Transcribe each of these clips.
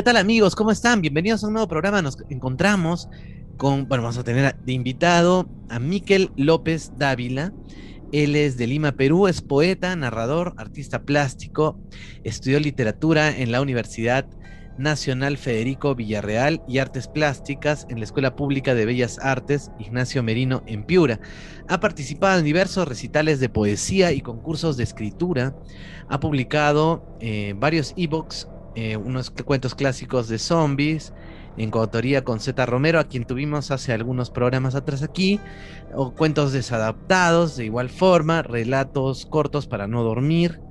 ¿Qué tal amigos? ¿Cómo están? Bienvenidos a un nuevo programa. Nos encontramos con, bueno, vamos a tener de invitado a Miquel López Dávila. Él es de Lima, Perú, es poeta, narrador, artista plástico, estudió literatura en la Universidad Nacional Federico Villarreal y Artes Plásticas en la Escuela Pública de Bellas Artes Ignacio Merino en Piura. Ha participado en diversos recitales de poesía y concursos de escritura. Ha publicado eh, varios ebooks, eh, unos cuentos clásicos de zombies, en coautoría con Z Romero, a quien tuvimos hace algunos programas atrás aquí, o cuentos desadaptados de igual forma, relatos cortos para no dormir,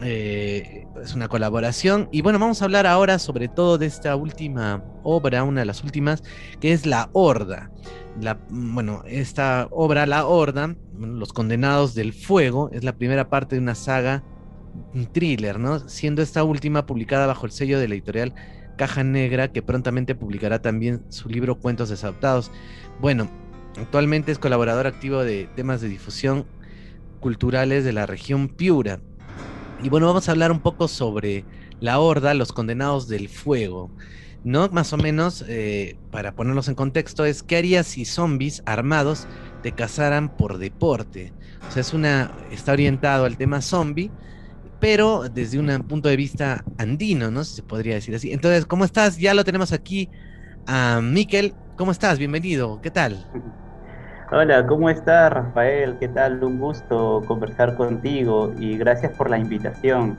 eh, es una colaboración. Y bueno, vamos a hablar ahora sobre todo de esta última obra, una de las últimas, que es La Horda. La, bueno, esta obra, La Horda, Los Condenados del Fuego, es la primera parte de una saga, un thriller, ¿no? Siendo esta última publicada bajo el sello de la editorial Caja Negra, que prontamente publicará también su libro Cuentos Desadaptados. Bueno, actualmente es colaborador activo de temas de difusión culturales de la región Piura y bueno, vamos a hablar un poco sobre la horda, los condenados del fuego. ¿No? Más o menos, eh, para ponernos en contexto, es qué harías si zombies armados te cazaran por deporte. O sea, es una. está orientado al tema zombie, pero desde un punto de vista andino, ¿no? Si se podría decir así. Entonces, ¿cómo estás? Ya lo tenemos aquí a Miquel. ¿Cómo estás? Bienvenido. ¿Qué tal? Hola, ¿cómo estás, Rafael? ¿Qué tal? Un gusto conversar contigo y gracias por la invitación.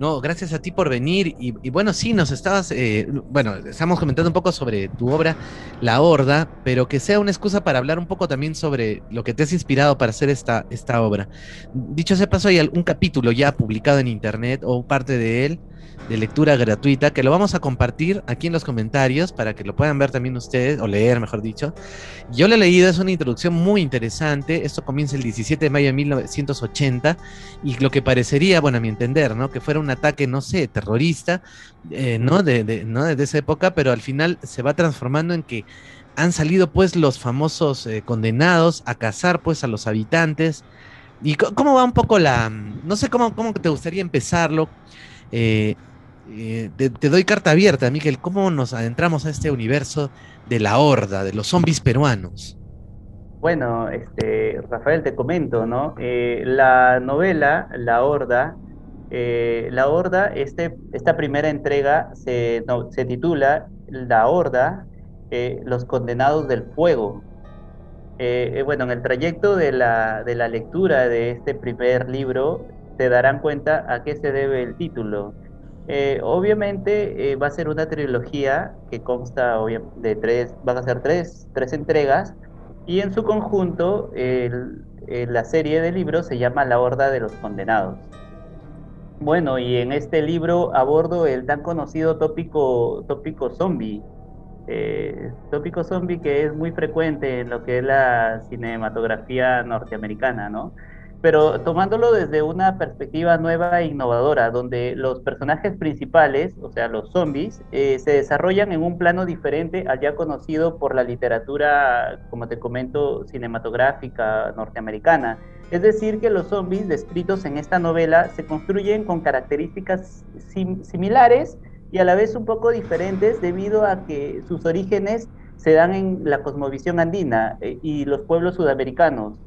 No, gracias a ti por venir. Y, bueno, sí, nos estabas, eh, bueno, estamos comentando un poco sobre tu obra, La Horda, pero que sea una excusa para hablar un poco también sobre lo que te has inspirado para hacer esta, esta obra. Dicho sea paso, hay un capítulo ya publicado en internet o parte de él de lectura gratuita que lo vamos a compartir aquí en los comentarios para que lo puedan ver también ustedes, o leer, mejor dicho. Yo lo he leído, es una introducción muy interesante. Esto comienza el 17 de mayo de 1980 y lo que parecería, bueno, a mi entender, ¿no? Que fuera un ataque, no sé, terrorista, eh, ¿no? De, ¿no? De esa época, pero al final se va transformando en que han salido pues los famosos eh, condenados a cazar pues a los habitantes. ¿Y cómo va un poco la... No sé cómo, cómo te gustaría empezarlo? Eh, eh, te, doy carta abierta, Miguel. ¿Cómo nos adentramos a este universo de la horda, de los zombies peruanos? Bueno, este, Rafael, te comento, ¿no? Eh, la novela, La Horda, La Horda, este, esta primera entrega se, se titula La Horda, Los Condenados del Fuego. bueno, en el trayecto de la, de la lectura de este primer libro, se darán cuenta a qué se debe el título. Eh, obviamente eh, va a ser una trilogía que consta de tres, van a ser tres, tres entregas y en su conjunto la serie de libros se llama La Horda de los Condenados. Bueno, y en este libro abordo el tan conocido tópico, tópico zombie, eh, tópico zombie que es muy frecuente en lo que es la cinematografía norteamericana, ¿no? Pero tomándolo desde una perspectiva nueva e innovadora, donde los personajes principales, o sea, los zombies, eh, se desarrollan en un plano diferente al ya conocido por la literatura, como te comento, cinematográfica norteamericana. Es decir, que los zombies descritos en esta novela se construyen con características similares y a la vez un poco diferentes debido a que sus orígenes se dan en la cosmovisión andina eh, y los pueblos sudamericanos.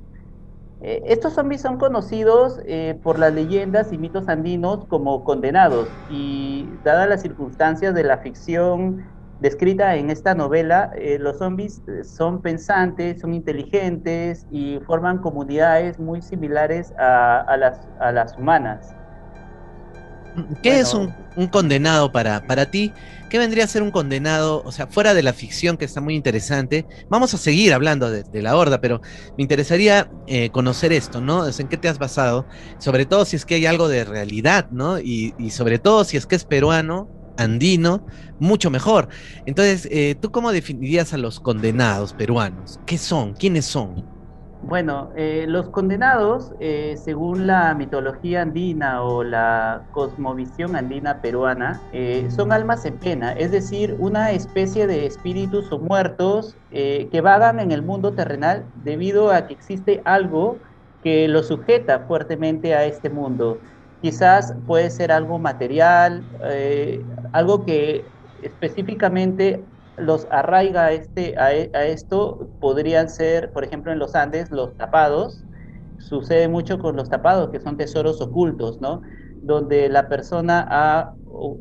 Eh, estos zombies son conocidos eh, por las leyendas y mitos andinos como condenados y dadas las circunstancias de la ficción descrita en esta novela, eh, los zombies son pensantes, son inteligentes y forman comunidades muy similares a, las, a las humanas. ¿Qué es un, condenado para, para ti? ¿Qué vendría a ser un condenado? O sea, fuera de la ficción que está muy interesante, vamos a seguir hablando de, la horda, pero me interesaría eh, conocer esto, ¿no? ¿En qué te has basado? Sobre todo si es que hay algo de realidad, ¿no? Y, sobre todo si es que es peruano, andino, mucho mejor. Entonces, eh, ¿tú cómo definirías a los condenados peruanos? ¿Qué son? ¿Quiénes son? Bueno, eh, los condenados, eh, según la mitología andina o la cosmovisión andina peruana, eh, son almas en pena, es decir, una especie de espíritus o muertos que vagan en el mundo terrenal debido a que existe algo que los sujeta fuertemente a este mundo. Quizás puede ser algo material, algo que específicamente los arraiga a, este, a, a, esto, podrían ser, por ejemplo, en los Andes, los tapados. Sucede mucho con los tapados, que son tesoros ocultos, ¿no? Donde la persona ha,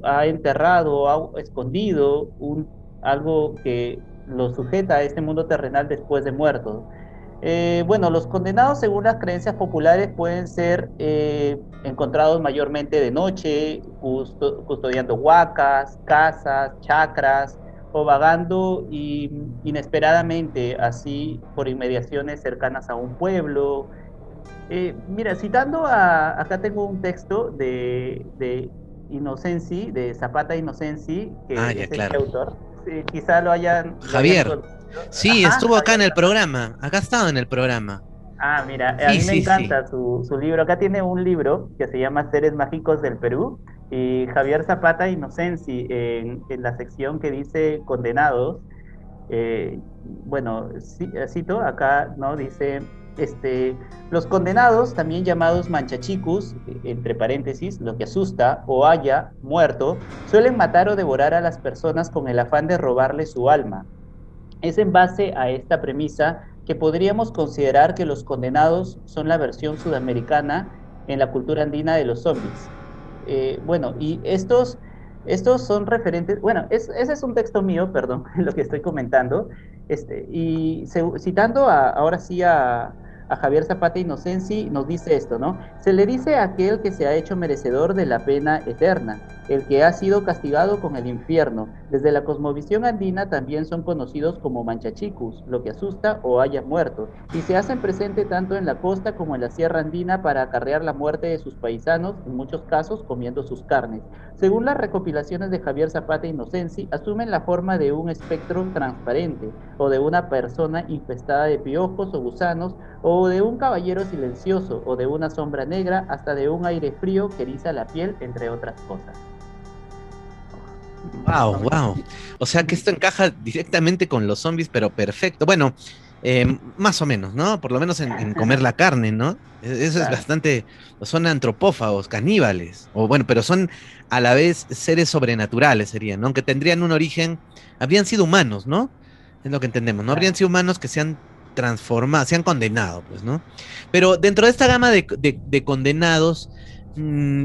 ha enterrado o ha escondido un, algo que lo sujeta a este mundo terrenal después de muerto. Eh, bueno, los condenados según las creencias populares pueden ser eh, encontrados mayormente de noche, custodiando huacas, casas, chacras, o vagando inesperadamente así por inmediaciones cercanas a un pueblo. Eh, mira, citando a, acá tengo un texto de, de Inocenci, de Zapata Inocenci, que ah, es claro. autor quizá lo hayan... Javier. sí, estuvo acá en el programa. Acá ha estado en el programa. Ah, mira, a mí me encanta su, su, libro. Acá tiene un libro que se llama Seres Mágicos del Perú. Y Javier Zapata Inocenci, en, en la sección que dice Condenados, eh, bueno, cito acá, ¿no? Dice, este, los condenados, también llamados manchachicus, entre paréntesis, lo que asusta o haya muerto, suelen matar o devorar a las personas con el afán de robarle su alma. Es en base a esta premisa que podríamos considerar que los condenados son la versión sudamericana en la cultura andina de los zombies. Eh, bueno, y estos, estos son referentes, bueno, ese es un texto mío, perdón, lo que estoy comentando, este, y citando ahora sí a, a Javier Zapata Inocenci nos dice esto, ¿no? Se le dice a aquel que se ha hecho merecedor de la pena eterna, el que ha sido castigado con el infierno. Desde la cosmovisión andina también son conocidos como manchachicus, lo que asusta o haya muerto, y se hacen presente tanto en la costa como en la sierra andina para acarrear la muerte de sus paisanos, en muchos casos comiendo sus carnes. Según las recopilaciones de Javier Zapata Inocenci, asumen la forma de un espectro transparente o de una persona infestada de piojos o gusanos o de un caballero silencioso o de una sombra negra hasta de un aire frío que eriza la piel, entre otras cosas. Wow, wow. O sea que esto encaja directamente con los zombies, pero perfecto. Bueno, eh, más o menos, ¿no? Por lo menos en, comer la carne, ¿no? E-, eso es bastante. Son antropófagos, caníbales. O bueno, pero son a la vez seres sobrenaturales, serían, ¿no? Que tendrían un origen. Habrían sido humanos, ¿no? Es lo que entendemos, ¿no? Habrían sido humanos que se han transformado, se han condenado, pues, ¿no? Pero dentro de esta gama de, condenados, mm,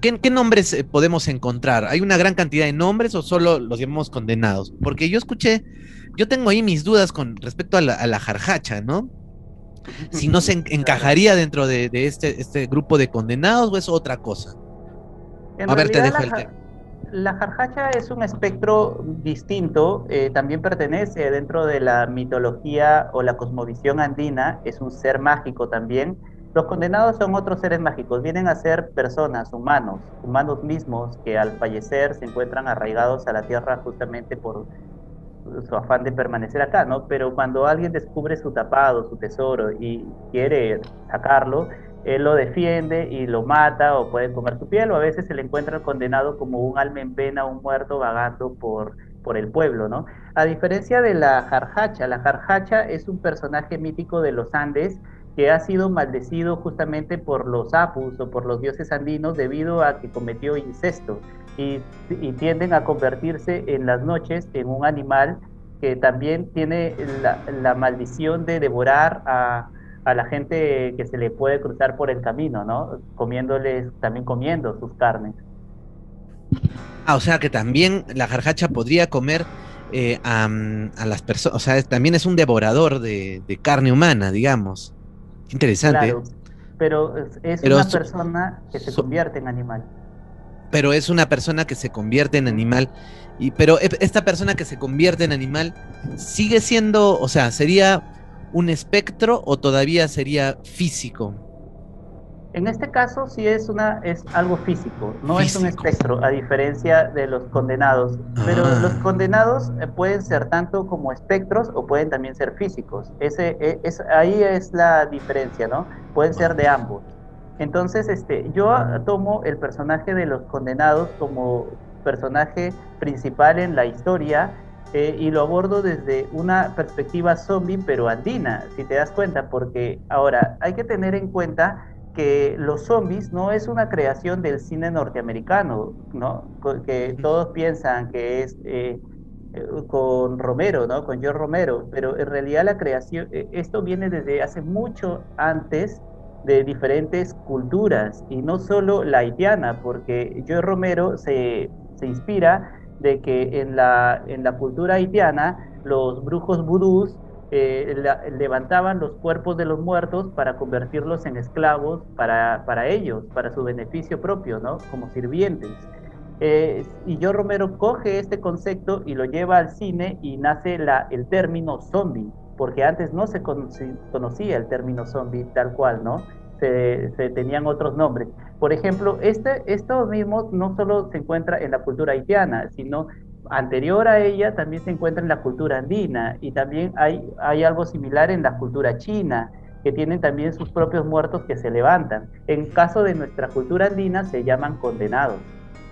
¿qué, nombres eh, podemos encontrar? ¿Hay una gran cantidad de nombres o solo los llamamos condenados? Porque yo escuché, yo tengo ahí mis dudas con respecto a la, jarjacha, ¿no? Si no se encajaría dentro de, este, este, grupo de condenados o es otra cosa. a ver, te dejo el tema la jarjacha es un espectro distinto, eh, también pertenece dentro de la mitología o la cosmovisión andina, es un ser mágico también. Los condenados son otros seres mágicos, vienen a ser personas, humanos, humanos mismos que al fallecer se encuentran arraigados a la tierra justamente por su afán de permanecer acá, ¿no? Pero cuando alguien descubre su tapado, su tesoro y quiere sacarlo, él lo defiende y lo mata o puede comer su piel o a veces se le encuentra condenado como un alma en pena, un muerto vagando por, por el pueblo, ¿no? A diferencia de la jarjacha, la jarjacha es un personaje mítico de los Andes que ha sido maldecido justamente por los apus o por los dioses andinos debido a que cometió incesto y, tienden a convertirse en las noches en un animal que también tiene la maldición de devorar a, a la gente que se le puede cruzar por el camino, ¿no? Comiéndoles, también comiendo sus carnes. Ah, o sea que también la jarjacha podría comer eh, a, las personas, o sea, también es un devorador de, carne humana, digamos. Interesante. Claro, pero es, una persona que se convierte en animal. Pero es una persona que se convierte en animal. Y, pero e, esta persona que se convierte en animal sigue siendo, o sea, sería un espectro o todavía sería físico? En este caso sí es una es algo físico, no es un espectro, a diferencia de los condenados. Pero ah. los condenados eh, pueden ser tanto como espectros o pueden también ser físicos. Ese e, es ahí es la diferencia, ¿no? Pueden ser de ambos. Entonces, este, yo tomo el personaje de los condenados como personaje principal en la historia eh, y lo abordo desde una perspectiva zombie pero andina, si te das cuenta, porque ahora hay que tener en cuenta que los zombies no es una creación del cine norteamericano, ¿no? Que todos piensan que es eh, con Romero, ¿no? Con George Romero, pero en realidad la creación, eh, esto viene desde hace mucho antes de diferentes culturas y no solo la haitiana, porque George Romero se, se inspira de que en la, en la cultura haitiana los brujos vudús eh, levantaban los cuerpos de los muertos para convertirlos en esclavos para, para ellos, para su beneficio propio, ¿no? Como sirvientes. Eh, y yo Romero coge este concepto y lo lleva al cine y nace la, el término zombie, porque antes no se conocía el término zombie tal cual, ¿no? Se, se, tenían otros nombres. Por ejemplo, este, esto mismo no solo se encuentra en la cultura haitiana, sino anterior a ella también se encuentra en la cultura andina y también hay, hay algo similar en la cultura china, que tienen también sus propios muertos que se levantan. En caso de nuestra cultura andina se llaman condenados.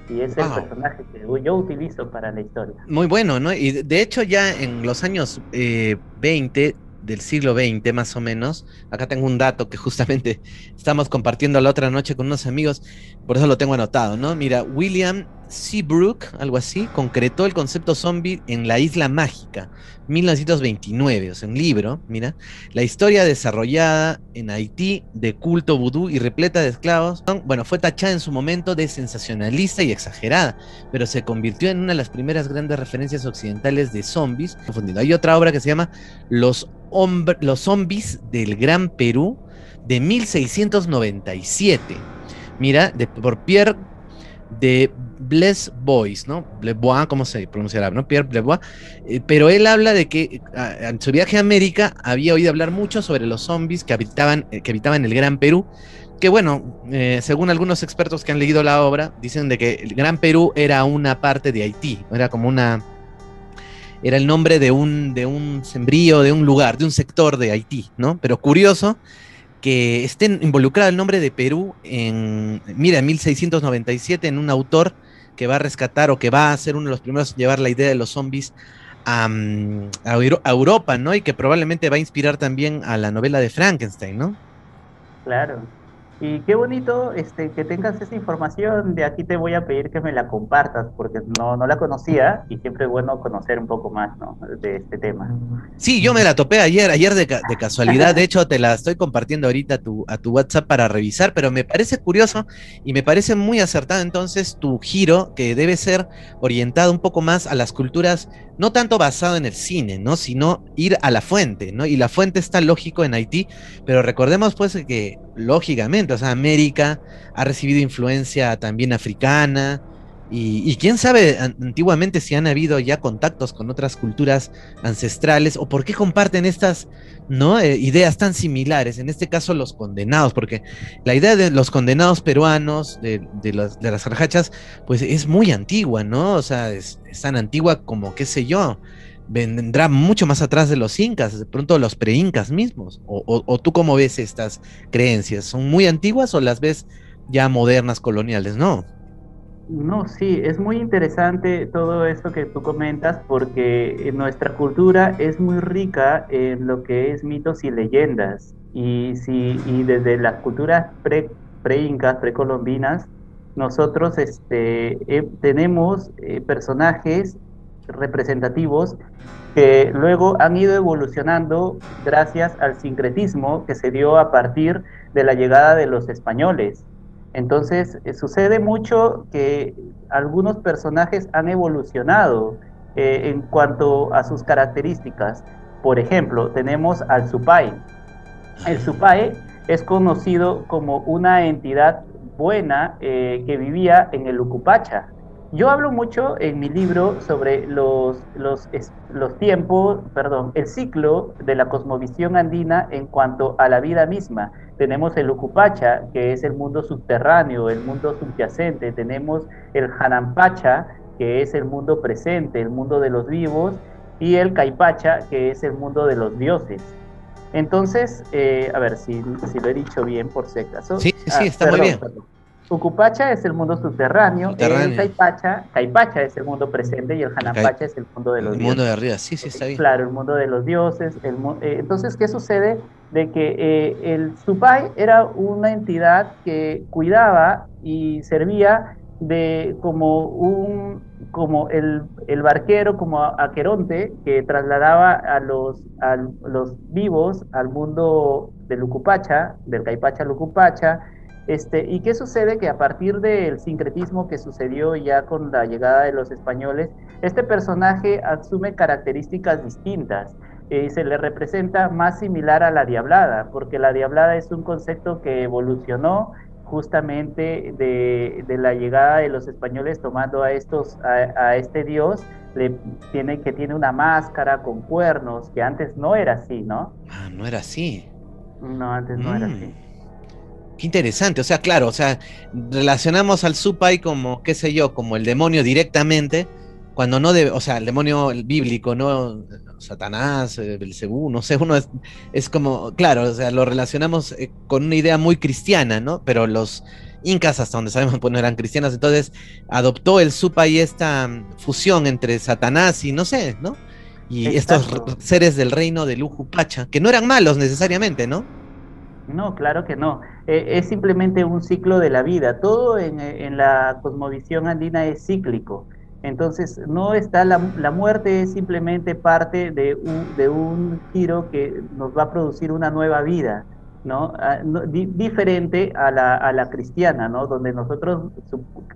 Y es el personaje que yo utilizo para la historia. Muy bueno, ¿no? Y de hecho ya en los años eh, 20 del siglo XX más o menos. Acá tengo un dato que justamente estamos compartiendo la otra noche con unos amigos, por eso lo tengo anotado, ¿no? Mira, William Seabrook, algo así, concretó el concepto zombie en La Isla Mágica, 1929, o sea, un libro, mira, la historia desarrollada en Haití de culto vudú y repleta de esclavos, bueno, fue tachada en su momento de sensacionalista y exagerada, pero se convirtió en una de las primeras grandes referencias occidentales de zombies. Hay otra obra que se llama Los, Los zombies del Gran Perú, de 1697. Mira, de, por Pierre de Bless Boys, ¿no? Blebois, ¿cómo se pronunciará? ¿no? Pierre Blebois. Eh, pero él habla de que en su viaje a América había oído hablar mucho sobre los zombies que habitaban, eh, que habitaban el Gran Perú. Que bueno, eh, según algunos expertos que han leído la obra, dicen de que el Gran Perú era una parte de Haití, era como una. Era el nombre de un, de un sembrío, de un lugar, de un sector de Haití, ¿no? Pero curioso que estén involucrado el nombre de Perú en, mira, en 1697 en un autor que va a rescatar o que va a ser uno de los primeros en llevar la idea de los zombies a, mm, Europa, ¿no? Y que probablemente va a inspirar también a la novela de Frankenstein, ¿no? Claro. Y qué bonito este, que tengas esa información. De aquí te voy a pedir que me la compartas, porque no, no la conocía y siempre es bueno conocer un poco más ¿no? de este tema. Sí, yo me la topé ayer, ayer de, casualidad. De hecho, te la estoy compartiendo ahorita a tu, a tu WhatsApp para revisar, pero me parece curioso y me parece muy acertado entonces tu giro, que debe ser orientado un poco más a las culturas no tanto basado en el cine, ¿no? Sino ir a la fuente, ¿no? Y la fuente está lógico en Haití, pero recordemos pues que lógicamente, o sea, América ha recibido influencia también africana, y, quién sabe antiguamente si han habido ya contactos con otras culturas ancestrales o por qué comparten estas ¿no? Eh, ideas tan similares, en este caso los condenados, porque la idea de los condenados peruanos, de, de, las, de pues es muy antigua, ¿no? O sea, es, tan antigua como, qué sé yo, vendrá mucho más atrás de los incas, de pronto los pre-incas mismos. O, tú cómo ves estas creencias? ¿Son muy antiguas o las ves ya modernas, coloniales? No. No, sí, es muy interesante todo esto que tú comentas porque nuestra cultura es muy rica en lo que es mitos y leyendas. Y, si, y desde las culturas pre-incas, precolombinas, nosotros este, eh, tenemos eh, personajes representativos que luego han ido evolucionando gracias al sincretismo que se dio a partir de la llegada de los españoles. Entonces, eh, sucede mucho que algunos personajes han evolucionado eh, en cuanto a sus características. Por ejemplo, tenemos al Supai. El Supai es conocido como una entidad buena eh, que vivía en el Ucupacha. Yo hablo mucho en mi libro sobre los, los, los tiempos, perdón, el ciclo de la cosmovisión andina en cuanto a la vida misma. Tenemos el Ucupacha, que es el mundo subterráneo, el mundo subyacente. Tenemos el Hanampacha, que es el mundo presente, el mundo de los vivos. Y el Caipacha, que es el mundo de los dioses. Entonces, eh, a ver si, si, lo he dicho bien por si acaso. Sí, sí, ah, está muy bien. Ucupacha es el mundo subterráneo, el Caipacha, Caipacha es el mundo presente y el Hanampacha es el mundo de los dioses. El mundo de arriba, sí, sí, está bien. Claro, el mundo de los dioses. El, eh, entonces, ¿qué sucede? de que eh, el Supai era una entidad que cuidaba y servía de como un como el, el barquero, como Aqueronte, que trasladaba a los, a los vivos al mundo de Lucupacha, del Caipacha Lucupacha, este, ¿Y qué sucede? Que a partir del sincretismo que sucedió ya con la llegada de los españoles, este personaje asume características distintas y se le representa más similar a la diablada, porque la diablada es un concepto que evolucionó justamente de, la llegada de los españoles tomando a estos a, este dios le tiene que tiene una máscara con cuernos que antes no era así no ah no era así no antes no era así mm. Qué interesante o sea claro o sea relacionamos al supai como qué sé yo como el demonio directamente cuando no debe o sea el demonio bíblico no Satanás, eh, Belcebú, no sé, uno es, como, claro, o sea, lo relacionamos eh, con una idea muy cristiana, ¿no? Pero los incas, hasta donde sabemos, pues no eran cristianos, entonces adoptó el supa y esta mm, fusión entre Satanás y no sé, ¿no? Y estos seres del reino de Lujupacha, que no eran malos necesariamente, ¿no? No, claro que no. E, es simplemente un ciclo de la vida. Todo en, en la cosmovisión andina es cíclico. Entonces, no está la, muerte es simplemente parte de un, de un, giro que nos va a producir una nueva vida, ¿no? Ah, diferente a la, a la, cristiana, ¿no? Donde nosotros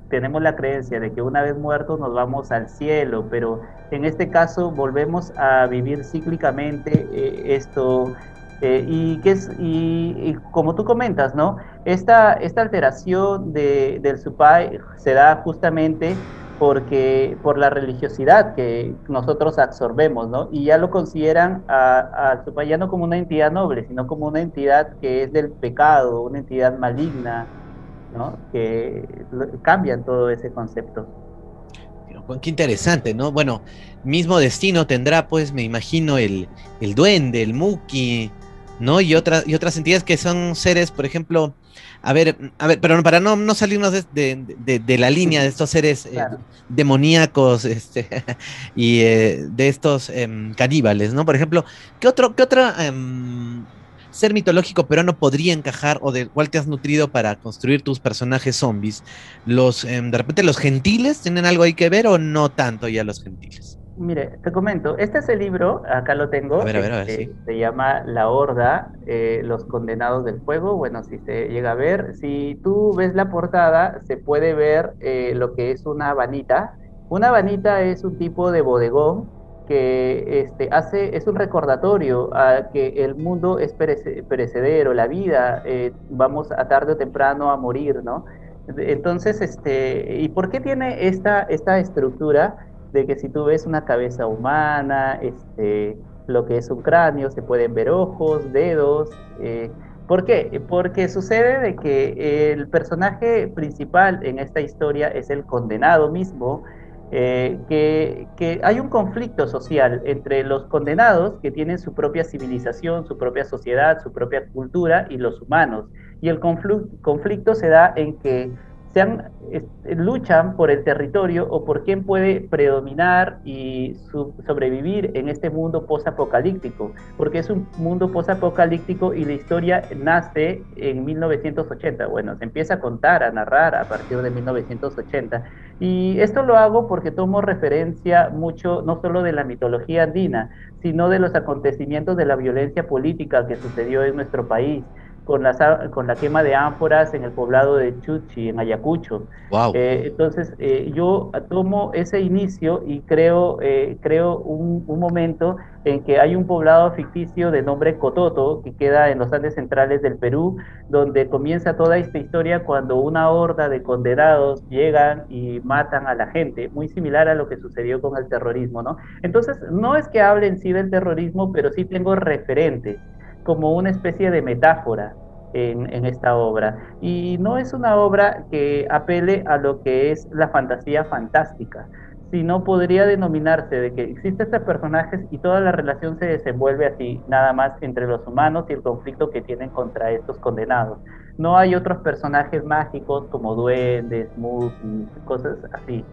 tenemos la creencia de que una vez muertos nos vamos al cielo, pero en este caso volvemos a vivir cíclicamente eh, esto. Eh, y, que es, y, como tú comentas, ¿no? Esta, esta alteración de, del supai se da justamente porque por la religiosidad que nosotros absorbemos, ¿no? Y ya lo consideran a, a ya no como una entidad noble, sino como una entidad que es del pecado, una entidad maligna, ¿no? Que cambian todo ese concepto. Qué interesante, ¿no? Bueno, mismo destino tendrá, pues, me imagino, el, el duende, el muki, ¿no? Y, otras y otras entidades que son seres, por ejemplo, a ver, a ver, pero para no, no salirnos de, la línea de estos seres eh, demoníacos este, y eh, de estos em, caníbales, ¿no? Por ejemplo, ¿qué otro, qué otro em, ser mitológico peruano podría encajar o del cual te has nutrido para construir tus personajes zombies? Los, em, de repente, los gentiles tienen algo ahí que ver o no tanto ya los gentiles? Mire, te comento, este es el libro, acá lo tengo, este, se llama La Horda, eh, Los Condenados del Fuego, bueno, si se llega a ver, si tú ves la portada, se puede ver eh, lo que es una vanita, una vanita es un tipo de bodegón que este, hace, es un recordatorio a que el mundo es perecedero, la vida, eh, vamos a tarde o temprano a morir, ¿no? Entonces, este, ¿y por qué tiene esta, esta estructura? De que si tú ves una cabeza humana, este, lo que es un cráneo, se pueden ver ojos, dedos. Eh, ¿Por qué? Porque sucede de que el personaje principal en esta historia es el condenado mismo, eh, que, que, hay un conflicto social entre los condenados que tienen su propia civilización, su propia sociedad, su propia cultura y los humanos. Y el conflicto se da en que luchan por el territorio o por quién puede predominar y sobrevivir en este mundo posapocalíptico, porque es un mundo posapocalíptico y la historia nace en 1980. Bueno, se empieza a contar, a narrar a partir de 1980. Y esto lo hago porque tomo referencia mucho no solo de la mitología andina, sino de los acontecimientos de la violencia política que sucedió en nuestro país con la, con la quema de ánforas en el poblado de Chuchi, en Ayacucho. Eh, entonces, eh, yo tomo ese inicio y creo, eh, creo un, un, momento en que hay un poblado ficticio de nombre Cototo, que queda en los Andes centrales del Perú, donde comienza toda esta historia cuando una horda de condenados llegan y matan a la gente, muy similar a lo que sucedió con el terrorismo, ¿no? Entonces, no es que hable en sí del terrorismo, pero sí tengo referentes como una especie de metáfora en, esta obra. Y no es una obra que apele a lo que es la fantasía fantástica, sino podría denominarse de que existen estos personajes y toda la relación se desenvuelve así, nada más entre los humanos y el conflicto que tienen contra estos condenados. No hay otros personajes mágicos como duendes, y cosas así.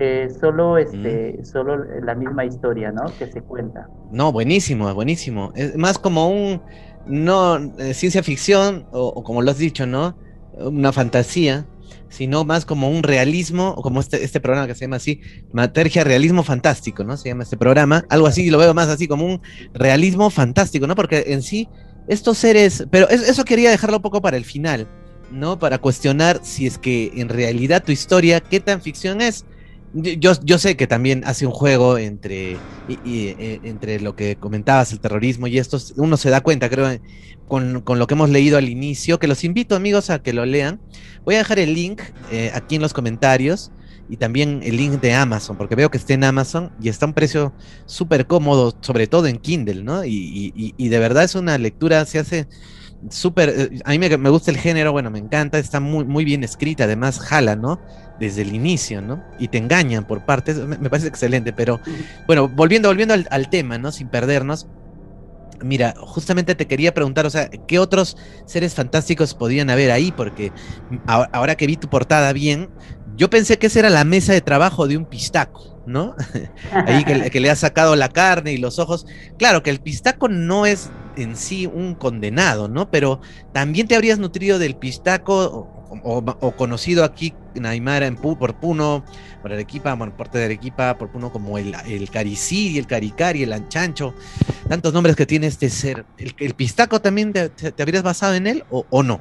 Eh, solo este, solo la misma historia, ¿no? Que se cuenta. No, buenísimo, buenísimo. Es más como un no eh, ciencia ficción, o, como lo has dicho, ¿no? Una fantasía, sino más como un realismo, o como este, este programa que se llama así, Matergia Realismo Fantástico, ¿no? Se llama este programa, algo así, lo veo más así como un realismo fantástico, ¿no? Porque en sí, estos seres, pero eso quería dejarlo un poco para el final, ¿no? Para cuestionar si es que en realidad tu historia, ¿qué tan ficción es? Yo, yo sé que también hace un juego entre, eh, entre lo que comentabas, el terrorismo y esto, uno se da cuenta, creo, con, lo que hemos leído al inicio, que los invito amigos a que lo lean. Voy a dejar el link eh, aquí en los comentarios y también el link de Amazon, porque veo que está en Amazon y está a un precio súper cómodo, sobre todo en Kindle, ¿no? Y, y, de verdad es una lectura, se hace súper, eh, a mí me, gusta el género, bueno, me encanta, está muy, muy bien escrita, además jala, ¿no? desde el inicio, ¿no? Y te engañan por partes, me, parece excelente, pero bueno, volviendo, volviendo al, tema, ¿no? Sin perdernos. Mira, justamente te quería preguntar, o sea, ¿qué otros seres fantásticos podían haber ahí? Porque ahora, que vi tu portada bien, yo pensé que esa era la mesa de trabajo de un pistaco, ¿no? Ahí que, le ha sacado la carne y los ojos. Claro que el pistaco no es en sí un condenado, ¿no? Pero también te habrías nutrido del pistaco o, conocido aquí en Aymara en por Puno, por Arequipa, bueno, parte de Arequipa, por Puno como el, el Cariciri, el Caricari, el Anchancho, tantos nombres que tiene este ser. ¿El, pistaco también te, habrías basado en él o, no?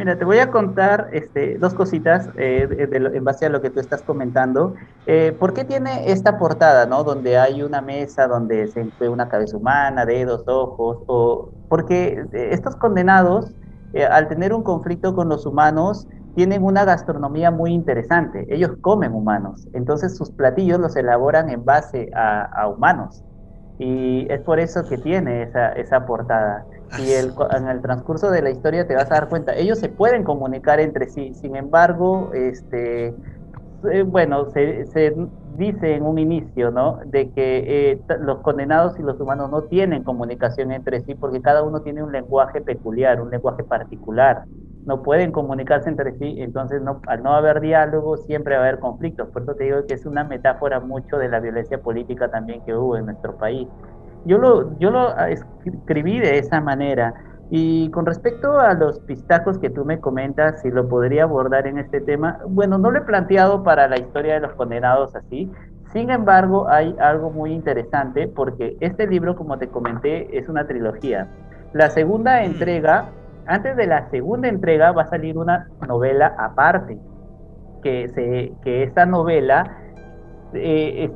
Mira, te voy a contar este, dos cositas eh, en base a lo que tú estás comentando. Eh, ¿Por qué tiene esta portada, no? Donde hay una mesa, donde se ve una cabeza humana, dedos, ojos, o porque estos condenados eh, al tener un conflicto con los humanos, tienen una gastronomía muy interesante. Ellos comen humanos, entonces sus platillos los elaboran en base a, humanos. Y es por eso que tiene esa, esa portada. Y el, en el transcurso de la historia te vas a dar cuenta, ellos se pueden comunicar entre sí, sin embargo, este, eh, bueno, se, se, dice en un inicio, ¿no? De que eh, los condenados y los humanos no tienen comunicación entre sí porque cada uno tiene un lenguaje peculiar, un lenguaje particular. No pueden comunicarse entre sí, entonces no, al no haber diálogo siempre va a haber conflictos. Por eso te digo que es una metáfora mucho de la violencia política también que hubo en nuestro país. Yo lo, yo lo escribí de esa manera y con respecto a los pistacos que tú me comentas, si lo podría abordar en este tema, bueno, no lo he planteado para la historia de los condenados así. Sin embargo, hay algo muy interesante porque este libro, como te comenté, es una trilogía. La segunda mm. entrega, antes de la segunda entrega va a salir una novela aparte, que, se, que esta novela eh,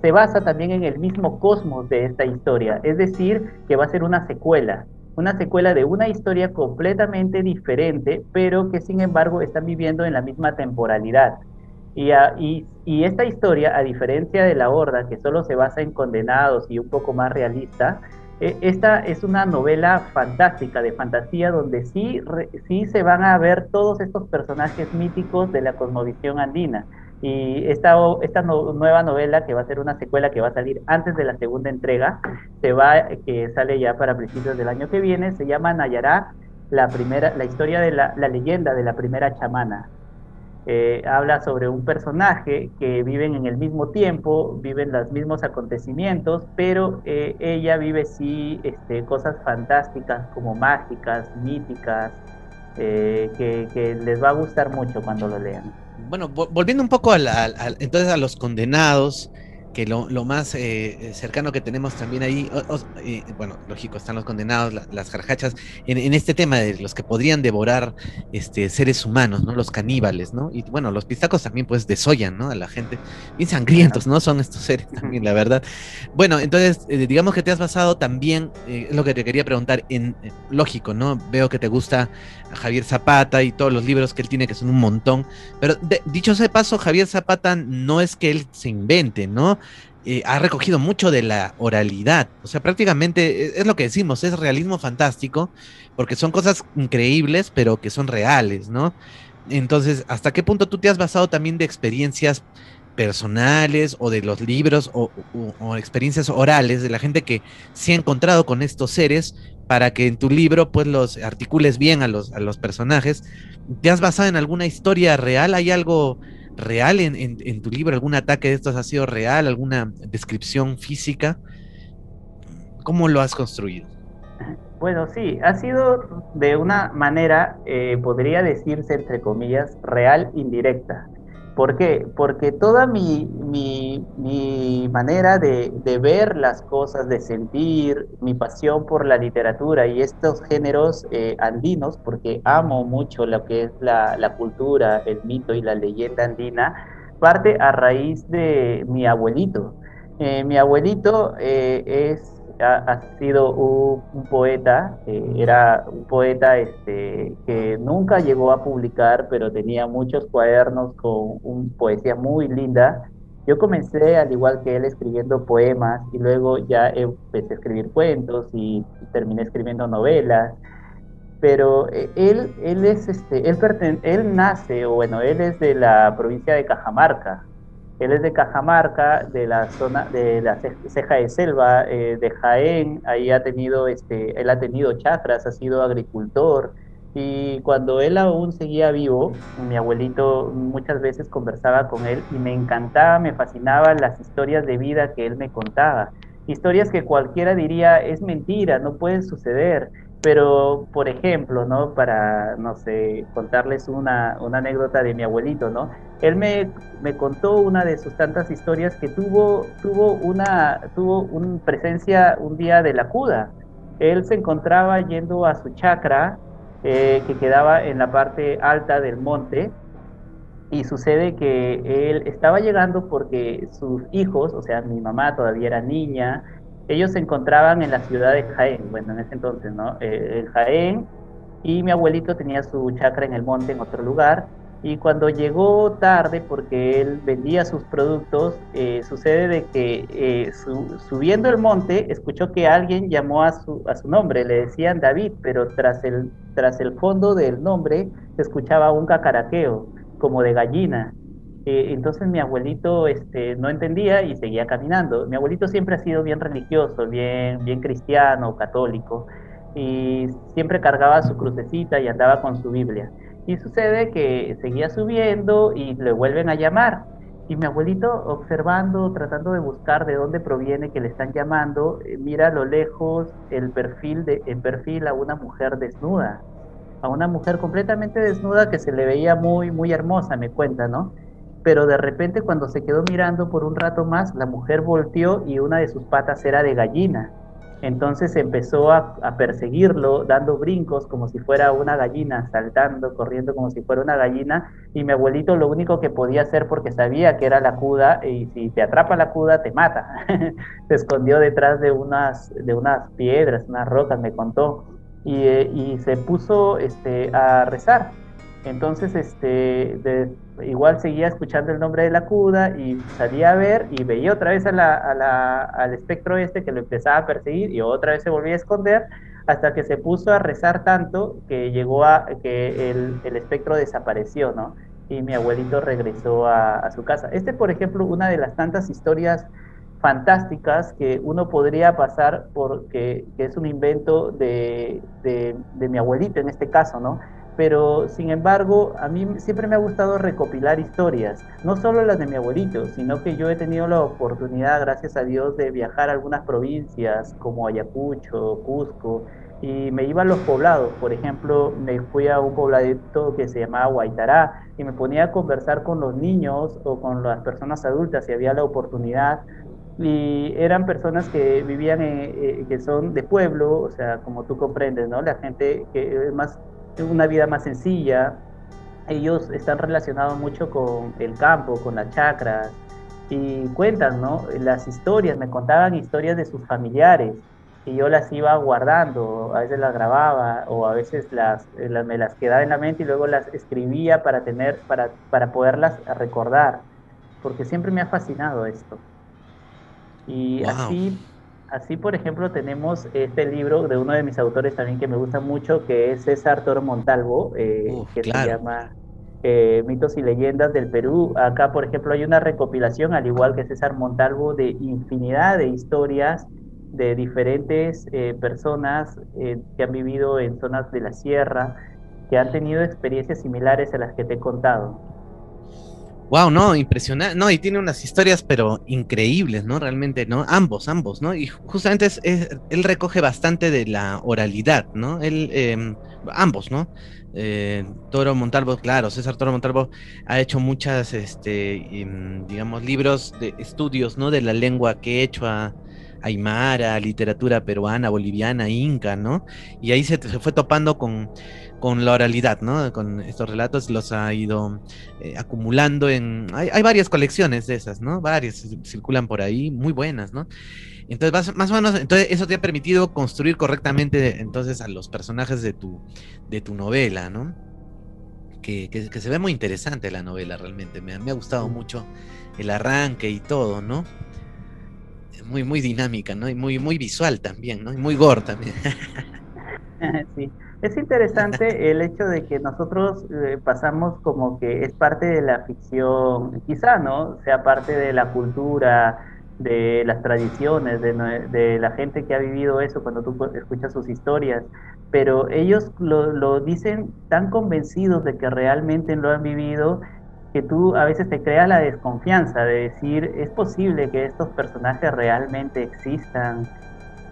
se basa también en el mismo cosmos de esta historia, es decir, que va a ser una secuela una secuela de una historia completamente diferente, pero que sin embargo están viviendo en la misma temporalidad. Y, esta historia, a diferencia de La Horda, que solo se basa en condenados y un poco más realista, e, esta es una novela fantástica, de fantasía, donde sí, sí se van a ver todos estos personajes míticos de la cosmovisión andina. Y esta, esta nueva novela, que va a ser una secuela que va a salir antes de la segunda entrega, se va, que sale ya para principios del año que viene, se llama Nayará, la, primera, la historia de la, la leyenda de la primera chamana. Eh, habla sobre un personaje que viven en el mismo tiempo, viven los mismos acontecimientos, pero eh, ella vive sí este, cosas fantásticas como mágicas, míticas, eh, que les va a gustar mucho cuando lo lean bueno, volviendo un poco a, entonces a los condenados, que lo, más eh, cercano que tenemos también ahí, eh, bueno, lógico, están los condenados, las jarjachas, en, este tema de los que podrían devorar este, seres humanos, ¿no? Los caníbales, ¿no? Y bueno, los pistacos también pues desollan, ¿no? A la gente, bien sangrientos, ¿no? Son estos seres también, la verdad. Bueno, entonces, eh, digamos que te has basado también, es lo que te quería preguntar, en, lógico, ¿no? Veo que te gusta Javier Zapata y todos los libros que él tiene, que son un montón, pero dicho sea de paso, Javier Zapata no es que él se invente, ¿no? Eh, ha recogido mucho de la oralidad. O sea, prácticamente eh, es, lo que decimos, es realismo fantástico, porque son cosas increíbles, pero que son reales, ¿no? Entonces, ¿hasta qué punto tú te has basado también de experiencias personales o de los libros o, experiencias orales de la gente que se ha encontrado con estos seres para que en tu libro pues los articules bien a los personajes? ¿Te has basado en alguna historia real? ¿Hay algo real en, tu libro? ¿Algún ataque de estos ha sido real? ¿Alguna descripción física? ¿Cómo lo has construido? Bueno, sí, ha sido de una manera, eh, podría decirse entre comillas, real indirecta. ¿Por qué? Porque toda mi, mi, manera de, ver las cosas, de sentir, mi pasión por la literatura y estos géneros eh, andinos, porque amo mucho lo que es la, la cultura, el mito y la leyenda andina, parte a raíz de mi abuelito. Eh, mi abuelito eh, es ha, sido un, poeta, era un poeta este, que nunca llegó a publicar, pero tenía muchos cuadernos con una poesía muy linda. Yo comencé, al igual que él, escribiendo poemas y luego ya empecé a escribir cuentos y terminé escribiendo novelas. Pero eh, él, él es, este, él, él nace, o bueno, él es de la provincia de Cajamarca, él es de Cajamarca, de la zona de la ceja de selva, eh, de Jaén. Ahí ha tenido, este, él ha tenido chacras, ha sido agricultor. Y cuando él aún seguía vivo, mi abuelito muchas veces conversaba con él y me encantaba, me fascinaban las historias de vida que él me contaba. Historias que cualquiera diría es mentira, no pueden suceder. Pero, por ejemplo, ¿no? Para, no sé, contarles una, una anécdota de mi abuelito, ¿no? Él me, me, contó una de sus tantas historias que tuvo, tuvo una, tuvo una presencia un día de la cuda. Él se encontraba yendo a su chacra, eh, que quedaba en la parte alta del monte, y sucede que él estaba llegando porque sus hijos, o sea, mi mamá todavía era niña, ellos se encontraban en la ciudad de Jaén, bueno, en ese entonces, ¿no? Eh, Jaén, y mi abuelito tenía su chacra en el monte en otro lugar, y cuando llegó tarde, porque él vendía sus productos, eh, sucede de que eh, subiendo el monte, escuchó que alguien llamó a su, a su nombre, le decían David, pero tras el, tras el fondo del nombre se escuchaba un cacaraqueo, como de gallina. Eh, entonces mi abuelito este, no entendía y seguía caminando. Mi abuelito siempre ha sido bien religioso, bien, cristiano, católico, y siempre cargaba su crucecita y andaba con su Biblia. Y sucede que seguía subiendo y le vuelven a llamar. Y mi abuelito observando, tratando de buscar de dónde proviene que le están llamando, eh, mira a lo lejos el perfil, de, el perfil a una mujer desnuda, a una mujer completamente desnuda que se le veía muy, muy hermosa, me cuenta, ¿no? Pero de repente cuando se quedó mirando por un rato más, la mujer volteó y una de sus patas era de gallina. Entonces empezó a, perseguirlo, dando brincos como si fuera una gallina, saltando, corriendo como si fuera una gallina. Y mi abuelito lo único que podía hacer, porque sabía que era la cuda, y si te atrapa la cuda, te mata. se escondió detrás de unas, de unas piedras, unas rocas, me contó. Y, eh, y se puso este, a rezar. Entonces, este, igual seguía escuchando el nombre de la CUDA y salía a ver y veía otra vez a la, al espectro este que lo empezaba a perseguir y otra vez se volvía a esconder hasta que se puso a rezar tanto que llegó a que el, el espectro desapareció, ¿no? Y mi abuelito regresó a, su casa. Este, por ejemplo, una de las tantas historias fantásticas que uno podría pasar porque que es un invento de, de, de mi abuelito en este caso, ¿no? Pero sin embargo a mí siempre me ha gustado recopilar historias, no solo las de mi abuelito, sino que yo he tenido la oportunidad, gracias a Dios, de viajar a algunas provincias como Ayacucho, Cusco, y me iba a los poblados, por ejemplo, me fui a un pobladito que se llamaba Guaitará y me ponía a conversar con los niños o con las personas adultas si había la oportunidad y eran personas que vivían, en, eh, que son de pueblo, o sea, como tú comprendes, ¿no? La gente que es más una vida más sencilla. Ellos están relacionados mucho con el campo, con las chacras, y cuentan, ¿no? Las historias, me contaban historias de sus familiares, y yo las iba guardando, a veces las grababa, o a veces las, me las quedaba en la mente y luego las escribía para tener, para, para poderlas recordar, porque siempre me ha fascinado esto. Y así Así, por ejemplo, tenemos este libro de uno de mis autores también que me gusta mucho, que es César Toro Montalvo, eh, que se llama eh, Mitos y Leyendas del Perú. Acá, por ejemplo, hay una recopilación, al igual que César Montalvo, de infinidad de historias de diferentes eh, personas que han vivido en zonas de la sierra, que han tenido experiencias similares a las que te he contado. Wow, no, impresionante. No, y tiene unas historias, pero increíbles, ¿no? Realmente, ¿no? Ambos, ambos, ¿no? Y justamente es, él recoge bastante de la oralidad, ¿no? Él, em, ambos, ¿no? Eh, Toro Montalvo, claro, César Toro Montalvo ha hecho muchas, este, em, digamos, libros de estudios, ¿no? De la lengua que he hecho a aymara, literatura peruana, boliviana, inca, ¿no? Y ahí se, fue topando con con la oralidad, ¿no? Con estos relatos los ha ido eh, acumulando en... Hay, varias colecciones de esas, ¿no? Varias circulan por ahí, muy buenas, ¿no? Entonces, más, o menos, entonces eso te ha permitido construir correctamente entonces a los personajes de tu, de tu novela, ¿no? Que, que, se ve muy interesante la novela realmente, me, me ha gustado mucho el arranque y todo, ¿no? Muy, muy dinámica, ¿no? Y muy, muy visual también, ¿no? Y muy gore también. sí. Es interesante el hecho de que nosotros eh, pasamos como que es parte de la ficción, quizá, ¿no? Sea parte de la cultura, de las tradiciones, de, la gente que ha vivido eso cuando tú escuchas sus historias, pero ellos lo, lo dicen tan convencidos de que realmente lo han vivido que tú a veces te creas la desconfianza de decir, es posible que estos personajes realmente existan,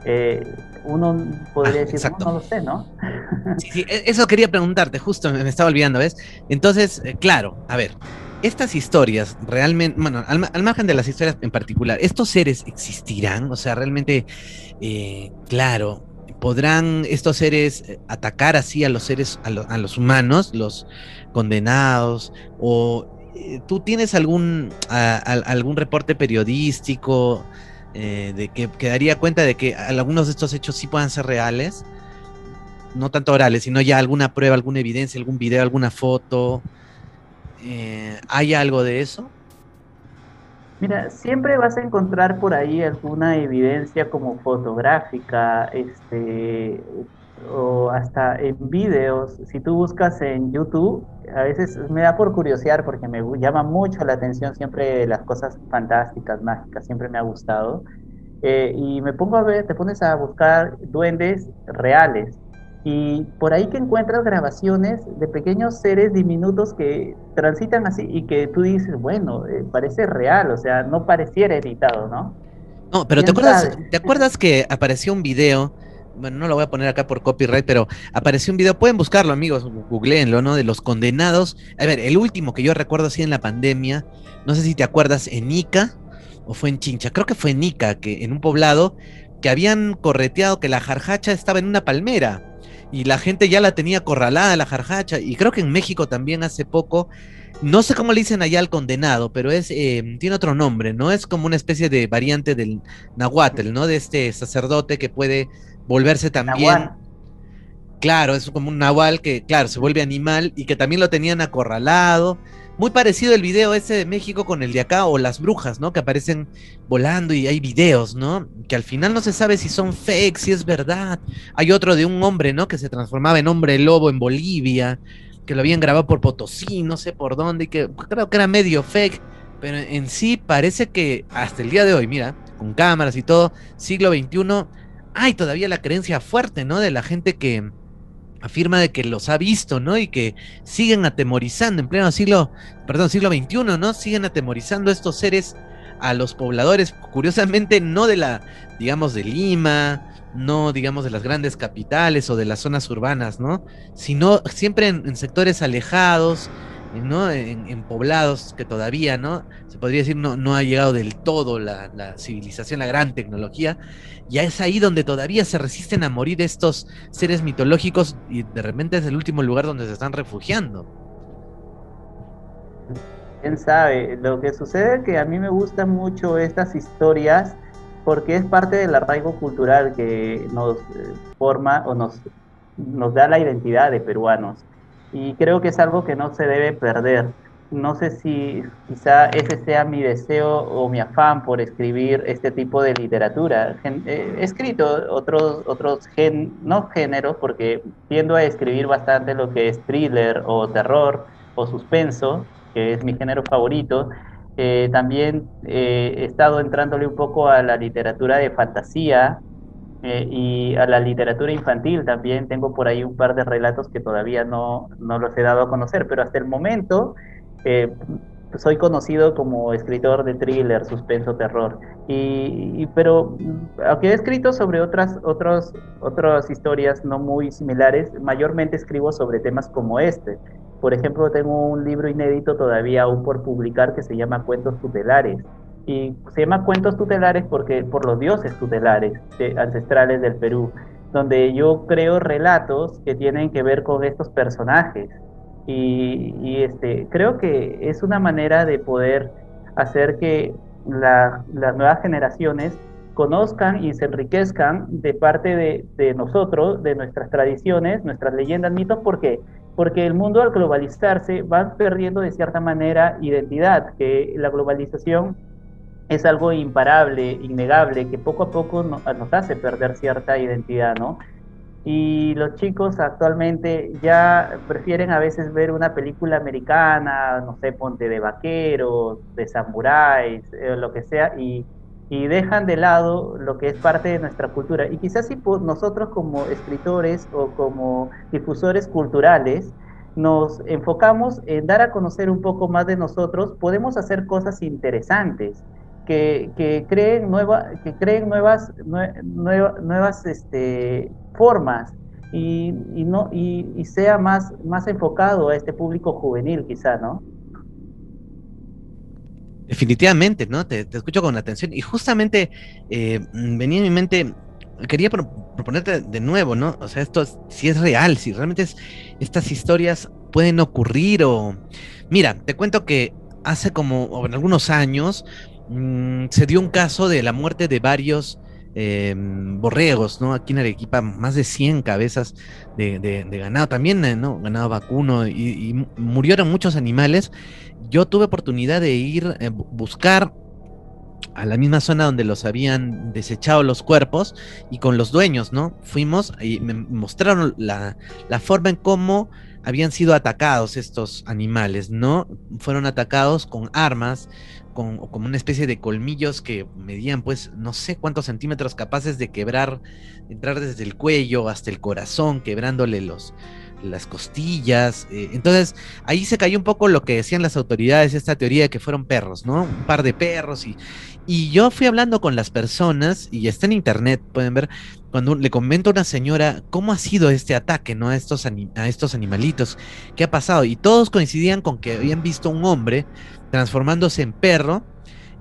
eh, uno podría ah, decir, no, lo sé, ¿no? sí, sí, e-, eso quería preguntarte, justo me estaba olvidando, ¿ves? Entonces, eh, claro, a ver, estas historias realmente, bueno, al, margen de las historias en particular, ¿estos seres existirán? O sea, realmente, eh, claro, ¿podrán estos seres atacar así a los seres, a, a los humanos, los condenados? ¿O tú tienes algún, algún reporte periodístico? Eh, de que, daría cuenta de que algunos de estos hechos sí puedan ser reales, no tanto orales, sino ya alguna prueba, alguna evidencia, algún video, alguna foto. Eh, ¿Hay algo de eso? Mira, siempre vas a encontrar por ahí alguna evidencia como fotográfica, este, o hasta en videos. Si tú buscas en YouTube, a veces me da por curiosear porque me llama mucho la atención siempre las cosas fantásticas, mágicas, siempre me ha gustado. Eh, y me pongo a ver, te pones a buscar duendes reales. Y por ahí que encuentras grabaciones de pequeños seres diminutos que transitan así y que tú dices, bueno, eh, parece real, o sea, no pareciera editado, ¿no? No, pero ¿te acuerdas, ¿te acuerdas que apareció un video bueno, no lo voy a poner acá por copyright, pero apareció un video, pueden buscarlo amigos, googleenlo, ¿no? De los condenados. A ver, el último que yo recuerdo así en la pandemia, no sé si te acuerdas, en Ica o fue en Chincha, creo que fue en Ica, que en un poblado que habían correteado que la jarjacha estaba en una palmera y la gente ya la tenía corralada la jarjacha y creo que en México también hace poco no sé cómo le dicen allá al condenado, pero es eh, tiene otro nombre, ¿no? Es como una especie de variante del nahuatl, ¿no? De este sacerdote que puede volverse también. Claro, es como un nahual que, claro, se vuelve animal y que también lo tenían acorralado. Muy parecido el video ese de México con el de acá, o las brujas, ¿no? Que aparecen volando y hay videos, ¿no? Que al final no se sabe si son fake, si es verdad. Hay otro de un hombre, ¿no? Que se transformaba en hombre lobo en Bolivia, que lo habían grabado por Potosí, no sé por dónde, y que creo que era medio fake, pero en sí parece que hasta el día de hoy, mira, con cámaras y todo, siglo XXI, hay todavía la creencia fuerte, ¿no? De la gente que afirma de que los ha visto, ¿no? Y que siguen atemorizando en pleno siglo, perdón, siglo XXI, ¿no? Siguen atemorizando estos seres a los pobladores, curiosamente no de la, digamos, de Lima, no, digamos, de las grandes capitales o de las zonas urbanas, ¿no? Sino siempre en, sectores alejados, ¿no? En, poblados que todavía, ¿no? Se podría decir, no, no ha llegado del todo la, la civilización, la gran tecnología, ya es ahí donde todavía se resisten a morir estos seres mitológicos y de repente es el último lugar donde se están refugiando. Quién sabe, lo que sucede es que a mí me gustan mucho estas historias porque es parte del arraigo cultural que nos eh, forma o nos, nos da la identidad de peruanos. Y creo que es algo que no se debe perder no sé si quizá ese sea mi deseo o mi afán por escribir este tipo de literatura. Eh, he escrito otros, otros gen, no géneros, porque tiendo a escribir bastante lo que es thriller o terror o suspenso, que es mi género favorito. Eh, también eh, he estado entrándole un poco a la literatura de fantasía y a la literatura infantil también. Tengo por ahí un par de relatos que todavía no, no los he dado a conocer, pero hasta el momento eh, soy conocido como escritor de thriller, suspenso, terror. Y, pero aunque he escrito sobre otras, otros, otras historias no muy similares, mayormente escribo sobre temas como este. Por ejemplo, tengo un libro inédito todavía aún por publicar que se llama Cuentos Tutelares. Y se llama Cuentos Tutelares porque por los dioses tutelares ancestrales del Perú, donde yo creo relatos que tienen que ver con estos personajes y, este, creo que es una manera de poder hacer que las nuevas generaciones conozcan y se enriquezcan de parte de, de, nosotros, de nuestras tradiciones, nuestras leyendas, mitos, ¿por qué? Porque el mundo al globalizarse va perdiendo de cierta manera identidad, que la globalización es algo imparable, innegable, que poco a poco nos hace perder cierta identidad, ¿no? y los chicos actualmente ya prefieren a veces ver una película americana, no sé, ponte de vaqueros, de samuráis, eh, lo que sea, y, y, dejan de lado lo que es parte de nuestra cultura. Y quizás si nosotros como escritores o como difusores culturales nos enfocamos en dar a conocer un poco más de nosotros, podemos hacer cosas interesantes que, creen, que creen nuevas, nuevas este, formas y, no, y, sea más, más enfocado a este público juvenil quizá, ¿no? Definitivamente, ¿no? Te, escucho con atención y justamente eh, venía en mi mente, quería proponerte de nuevo, ¿no? O sea, esto si es real, si realmente es, estas historias pueden ocurrir o... Mira, te cuento que hace como en algunos años Mm, se dio un caso de la muerte de varios em, borregos, ¿no? Aquí en Arequipa, más de 100 cabezas de, ganado, también, eh, ¿no? Ganado vacuno, y, murieron muchos animales. Yo tuve oportunidad de ir a eh, buscar a la misma zona donde los habían desechado los cuerpos y con los dueños, ¿no? Fuimos y me mostraron la, la forma en cómo habían sido atacados estos animales, ¿no? Fueron atacados con armas, como una especie de colmillos que medían pues no sé cuántos centímetros capaces de quebrar, entrar desde el cuello hasta el corazón, quebrándole los, las costillas. Eh, entonces ahí se cayó un poco lo que decían las autoridades, esta teoría de que fueron perros, ¿no? Un par de perros y, y yo fui hablando con las personas y está en internet, pueden ver, cuando le comento a una señora cómo ha sido este ataque, ¿no? A estos, a estos animalitos, qué ha pasado. Y todos coincidían con que habían visto un hombre transformándose en perro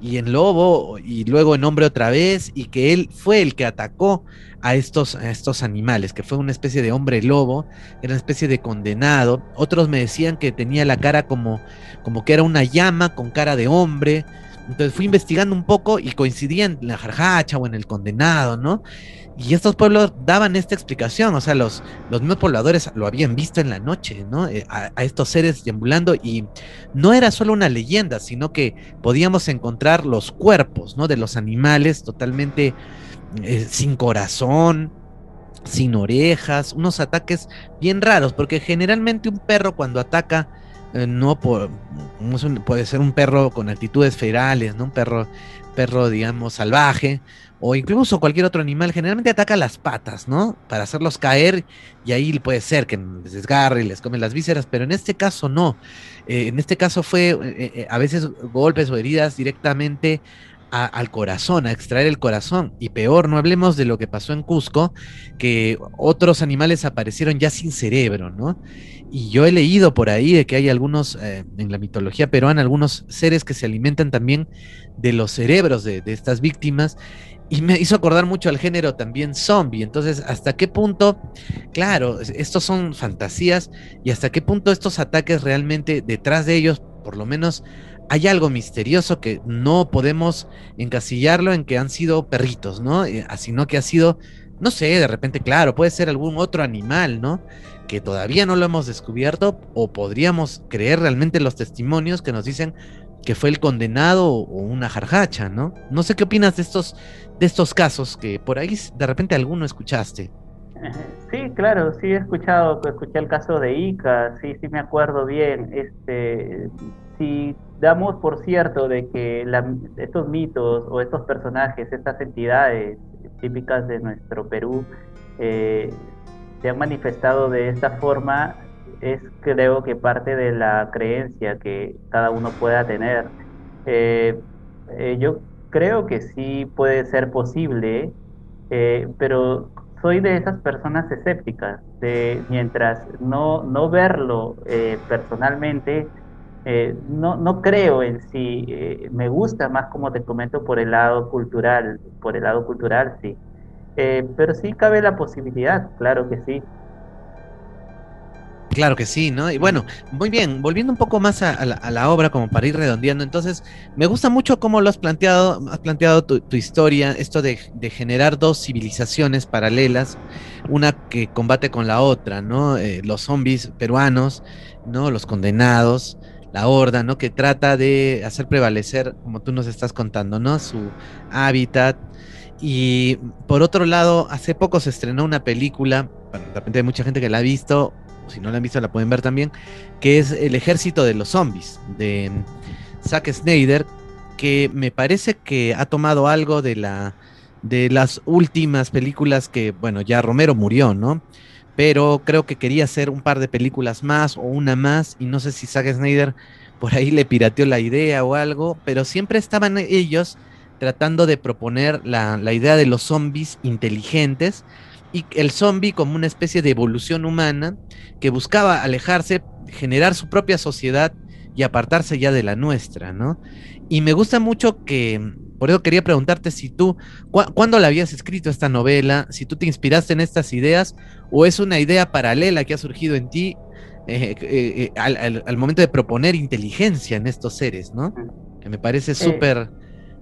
y en lobo y luego en hombre otra vez y que él fue el que atacó a estos, estos animales, que fue una especie de hombre lobo, era una especie de condenado. Otros me decían que tenía la cara como, como que era una llama con cara de hombre. Entonces fui investigando un poco y coincidían en la jarjacha o en el condenado, ¿no? Y estos pueblos daban esta explicación, o sea, los, los mismos pobladores lo habían visto en la noche, ¿no? Eh, a, estos seres deambulando y no era solo una leyenda, sino que podíamos encontrar los cuerpos, ¿no? De los animales totalmente eh, sin corazón, sin orejas, unos ataques bien raros, porque generalmente un perro cuando ataca eh, no puede ser un perro con actitudes ferales, ¿no? Un perro, perro digamos, salvaje o incluso cualquier otro animal, generalmente ataca las patas, ¿no? Para hacerlos caer y ahí puede ser que les desgarre y les come las vísceras, pero en este caso no. Eh, en este caso fue a veces golpes o heridas directamente al corazón, a extraer el corazón. Y peor, no hablemos de lo que pasó en Cusco, que otros animales aparecieron ya sin cerebro, ¿no? Y yo he leído por ahí de que hay algunos, en la mitología peruana, algunos seres que se alimentan también de los cerebros de, de estas víctimas y me hizo acordar mucho al género también zombie. Entonces, ¿hasta qué punto, claro, estos son fantasías y hasta qué punto estos ataques realmente detrás de ellos, por lo menos, hay algo misterioso que no podemos encasillarlo en que han sido perritos, ¿no? Eh, sino que ha sido, no sé, de repente, claro, puede ser algún otro animal, ¿no? Que todavía no lo hemos descubierto o podríamos creer realmente los testimonios que nos dicen que fue el condenado o una jarjacha, ¿no? No sé qué opinas de estos, de estos casos que por ahí de repente alguno escuchaste. Sí, claro, sí he escuchado, escuché el caso de Ica, sí, sí me acuerdo bien. Este, si damos por cierto de que estos mitos o estos personajes, estas entidades típicas de nuestro Perú, eh, se han manifestado de esta forma, es creo que parte de la creencia que cada uno pueda tener. Eh, eh, yo creo que sí puede ser posible, pero soy de esas personas escépticas, de mientras no, no verlo personalmente, no, no creo en sí. me gusta más, como te comento, por el lado cultural, por el lado cultural, sí. pero sí cabe la posibilidad, claro que sí. Claro que sí, ¿no? Y bueno, muy bien, volviendo un poco más a, la, obra, como para ir redondeando, entonces, me gusta mucho cómo lo has planteado, has planteado tu, historia, esto de, generar dos civilizaciones paralelas, una que combate con la otra, ¿no? Eh, los zombies peruanos, ¿no? Los condenados, la horda, ¿no? Que trata de hacer prevalecer, como tú nos estás contando, ¿no? Su hábitat. Y por otro lado, hace poco se estrenó una película, bueno, de repente hay mucha gente que la ha visto, si no la han visto la pueden ver también, que es El ejército de los zombies, de Zack Snyder, que me parece que ha tomado algo de la de las últimas películas que, bueno, ya Romero murió, ¿no? Pero creo que quería hacer un par de películas más o una más, y no sé si Zack Snyder por ahí le pirateó la idea o algo, pero siempre estaban ellos tratando de proponer la, la idea de los zombies inteligentes, y el zombie como una especie de evolución humana que buscaba alejarse, generar su propia sociedad y apartarse ya de la nuestra, ¿no? Y me gusta mucho que, por eso quería preguntarte si tú, ¿cuándo la habías escrito esta novela? Si tú te inspiraste en estas ideas o es una idea paralela que ha surgido en ti eh, eh, eh, al, momento de proponer inteligencia en estos seres, ¿no? Que me parece súper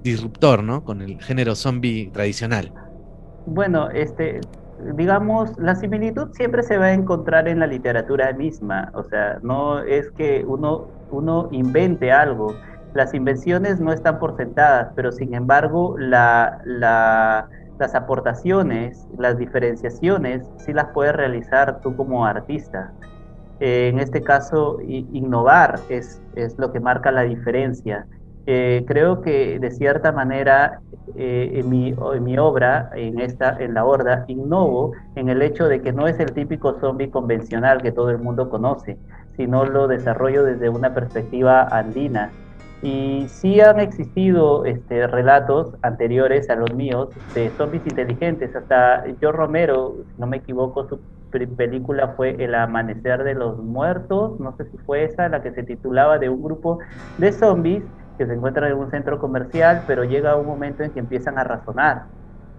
disruptor, ¿no? Con el género zombie tradicional. Bueno, este, digamos, la similitud siempre se va a encontrar en la literatura misma, o sea, no es que uno, uno invente algo, las invenciones no están por sentadas, pero sin embargo la, las aportaciones, las diferenciaciones, sí las puedes realizar tú como artista. en este caso, innovar es, es lo que marca la diferencia. Eh, creo que de cierta manera eh, en, mi, en, mi, obra, en, esta, en la horda, innovo en el hecho de que no es el típico zombie convencional que todo el mundo conoce, sino lo desarrollo desde una perspectiva andina. Y sí han existido este, relatos anteriores a los míos de zombies inteligentes. Hasta Joe Romero, si no me equivoco, su película fue El Amanecer de los Muertos, no sé si fue esa, la que se titulaba de un grupo de zombies que se encuentran en un centro comercial, pero llega un momento en que empiezan a razonar,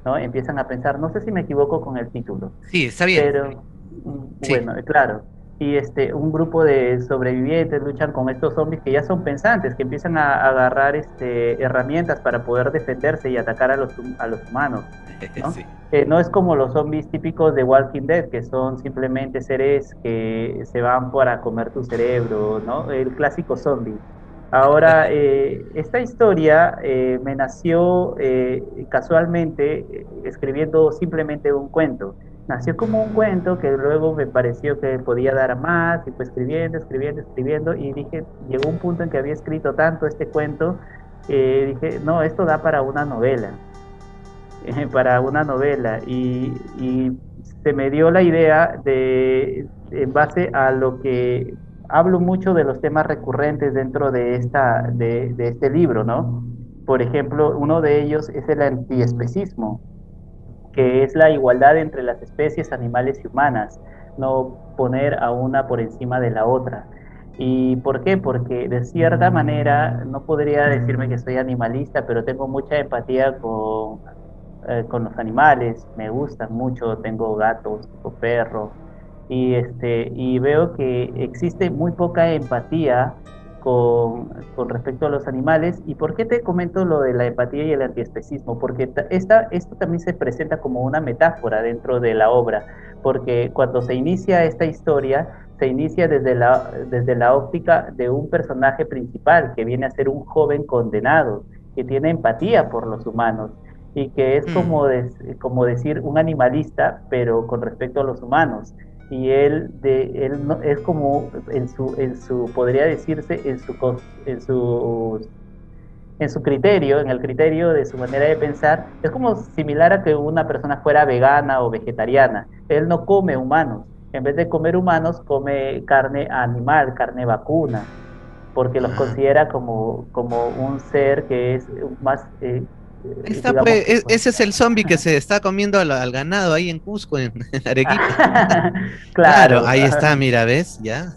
¿no? Empiezan a pensar, no sé si me equivoco con el título. Sí, está bien. Pero, mm, bueno, claro. Y este, un grupo de sobrevivientes luchan con estos zombies que ya son pensantes, que empiezan a, agarrar este, herramientas para poder defenderse y atacar a los, a los humanos. ¿no? Eh, no es como los zombies típicos de Walking Dead, que son simplemente seres que se van para comer tu cerebro, ¿no? El clásico zombie. Ahora, eh, esta historia eh, me nació eh, casualmente escribiendo simplemente un cuento. Nació como un cuento que luego me pareció que podía dar más y fue escribiendo, escribiendo, escribiendo y dije, llegó un punto en que había escrito tanto este cuento, dije, no, esto da para una novela, para una novela y, y se me dio la idea de, en base a lo que hablo mucho de los temas recurrentes dentro de, esta, de, este libro, ¿no? Por ejemplo, uno de ellos es el antiespecismo, que es la igualdad entre las especies animales y humanas, no poner a una por encima de la otra. ¿Y por qué? Porque de cierta manera, no podría decirme que soy animalista, pero tengo mucha empatía con, eh, con los animales, me gustan mucho, tengo gatos, tengo perros, y, este, y veo que existe muy poca empatía con, con, respecto a los animales. ¿Y por qué te comento lo de la empatía y el antiespecismo? Porque esta, esto también se presenta como una metáfora dentro de la obra, porque cuando se inicia esta historia, se inicia desde la, desde la óptica de un personaje principal que viene a ser un joven condenado, que tiene empatía por los humanos y que es como, mm. como decir un animalista, pero con respecto a los humanos y él de él no, es como en su en su podría decirse en su en su en su criterio en el criterio de su manera de pensar es como similar a que una persona fuera vegana o vegetariana él no come humanos en vez de comer humanos, come carne animal, carne vacuna, porque los ah. considera como, como un ser que es más eh, Está, pues, e-, ese es el zombie que se está comiendo al, ganado ahí en Cusco, en, Arequipa. claro. ahí está, mira, ¿ves? Ya.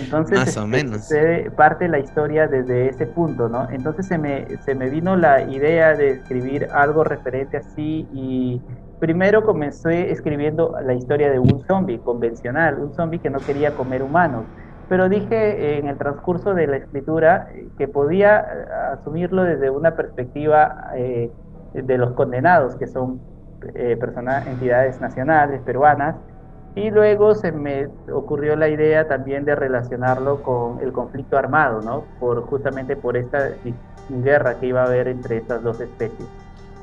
Entonces, Más o menos. Se parte la historia desde ese punto, ¿no? Entonces se me, se me vino la idea de escribir algo referente así y primero comencé escribiendo la historia de un zombie convencional, un zombie que no quería comer humanos pero dije en el transcurso de la escritura eh, que podía eh, asumirlo desde una perspectiva eh, de los condenados, que son personas, entidades nacionales peruanas, y luego se me ocurrió la idea también de relacionarlo con el conflicto armado, ¿no? Por, justamente por esta guerra que iba a haber entre estas dos especies.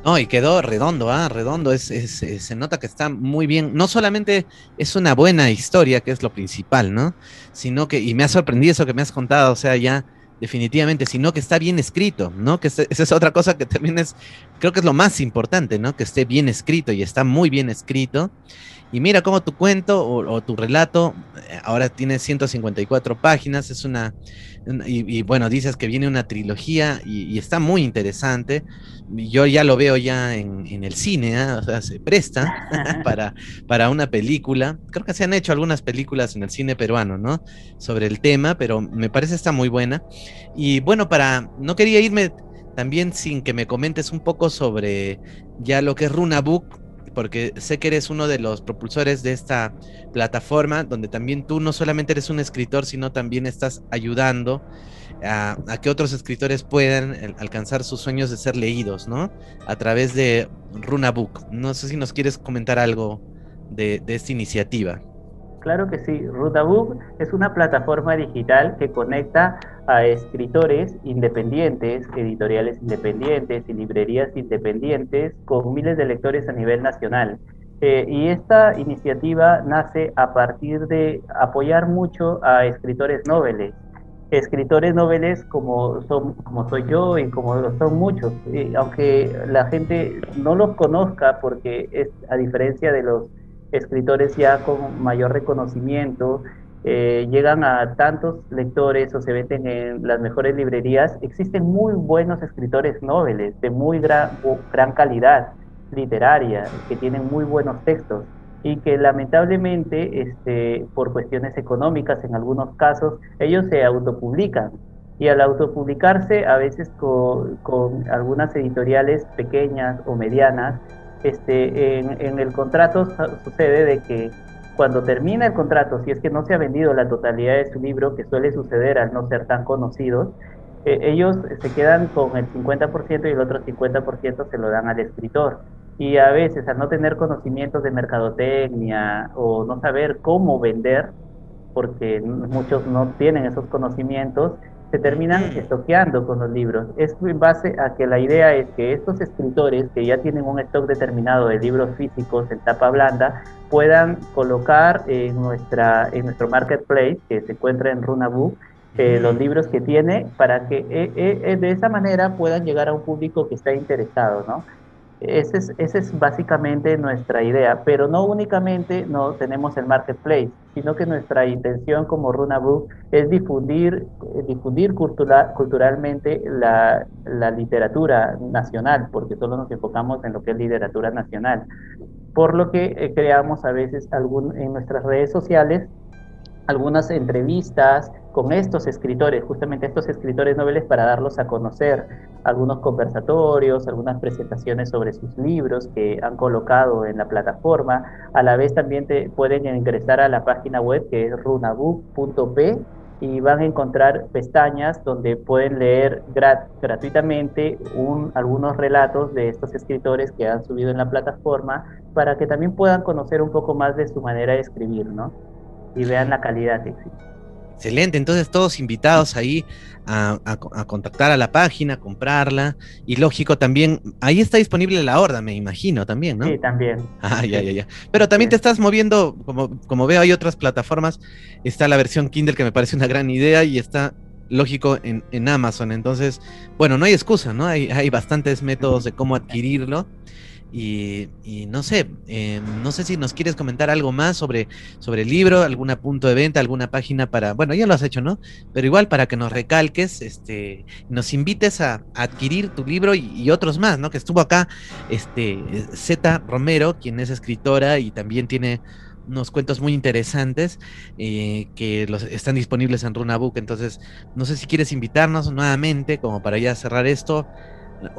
No, y quedó redondo, ah, redondo. Es, se nota que está muy bien. No solamente es una buena historia, que es lo principal, ¿no? Sino que, y me ha sorprendido eso que me has contado, o sea, ya definitivamente, sino que está bien escrito, ¿no? Que esa es otra cosa que también es, creo que es lo más importante, ¿no? Que esté bien escrito y está muy bien escrito. Y mira cómo tu cuento o, tu relato eh, ahora tiene 154 páginas, es una, y, bueno, dices que viene una trilogía y, está muy interesante. Yo ya lo veo ya en, el cine, ¿ah? o sea, se presta para, para una película. Creo que se han hecho algunas películas en el cine peruano, ¿no? Sobre el tema, pero me parece está muy buena. Y bueno, para, no quería irme también sin que me comentes un poco sobre ya lo que es Runa Book, porque sé que eres uno de los propulsores de esta plataforma, donde también tú no solamente eres un escritor, sino también estás ayudando a, que otros escritores puedan alcanzar sus sueños de ser leídos, ¿no? A través de Runa Book. No sé si nos quieres comentar algo de esta iniciativa. Claro que sí, Rutabook es una plataforma digital que conecta a escritores independientes, editoriales independientes y librerías independientes con miles de lectores a nivel nacional. Eh, y esta iniciativa nace a partir de apoyar mucho a escritores noveles, escritores noveles como, como soy yo y como son muchos, aunque la gente no los conozca porque es a diferencia de los escritores ya con mayor reconocimiento, eh, llegan a tantos lectores o se venden en las mejores librerías, existen muy buenos escritores noveles de muy gran, gran calidad literaria, que tienen muy buenos textos y que lamentablemente este, por cuestiones económicas en algunos casos ellos se autopublican. Y al autopublicarse a veces con, con algunas editoriales pequeñas o medianas este, en, el contrato sucede de que cuando termina el contrato, si es que no se ha vendido la totalidad de su libro, que suele suceder al no ser tan conocidos, eh, ellos se quedan con el 50% y el otro 50% se lo dan al escritor. Y a veces al no tener conocimientos de mercadotecnia o no saber cómo vender, porque muchos no tienen esos conocimientos, se terminan estoqueando con los libros. Es en base a que la idea es que estos escritores que ya tienen un stock determinado de libros físicos en tapa blanda puedan colocar en, nuestra, en nuestro marketplace que se encuentra en Runabook eh, los libros que tiene para que eh, eh, de esa manera puedan llegar a un público que está interesado, ¿no? Esa es, es básicamente nuestra idea, pero no únicamente no tenemos el marketplace, sino que nuestra intención como Runa Book es difundir, difundir culturalmente la, la, literatura nacional, porque solo nos enfocamos en lo que es literatura nacional. Por lo que eh, creamos a veces algún, en nuestras redes sociales algunas entrevistas con estos escritores, justamente estos escritores noveles para darlos a conocer, algunos conversatorios, algunas presentaciones sobre sus libros que han colocado en la plataforma. A la vez también te pueden ingresar a la página web que es runabook.p y van a encontrar pestañas donde pueden leer gratuitamente un, algunos relatos de estos escritores que han subido en la plataforma para que también puedan conocer un poco más de su manera de escribir, ¿no? y vean la calidad que existe. Excelente, entonces todos invitados ahí a, contactar a la página, comprarla y lógico también, ahí está disponible la horda, me imagino también, ¿no? Sí, también. Ah, ya, ya, ya. Pero también te estás moviendo, como, como veo hay otras plataformas, está la versión Kindle que me parece una gran idea y está lógico en, en Amazon, entonces, bueno, no hay excusa, ¿no? Hay, hay bastantes métodos de cómo adquirirlo Y, no sé, eh, no sé si nos quieres comentar algo más sobre, sobre el libro, algún punto de venta, alguna página para, bueno, ya lo has hecho, ¿no? Pero igual para que nos recalques, este, nos invites a, adquirir tu libro y, otros más, ¿no? Que estuvo acá, este, Z Romero, quien es escritora y también tiene unos cuentos muy interesantes eh, que los, están disponibles en Runabook. Entonces, no sé si quieres invitarnos nuevamente, como para ya cerrar esto.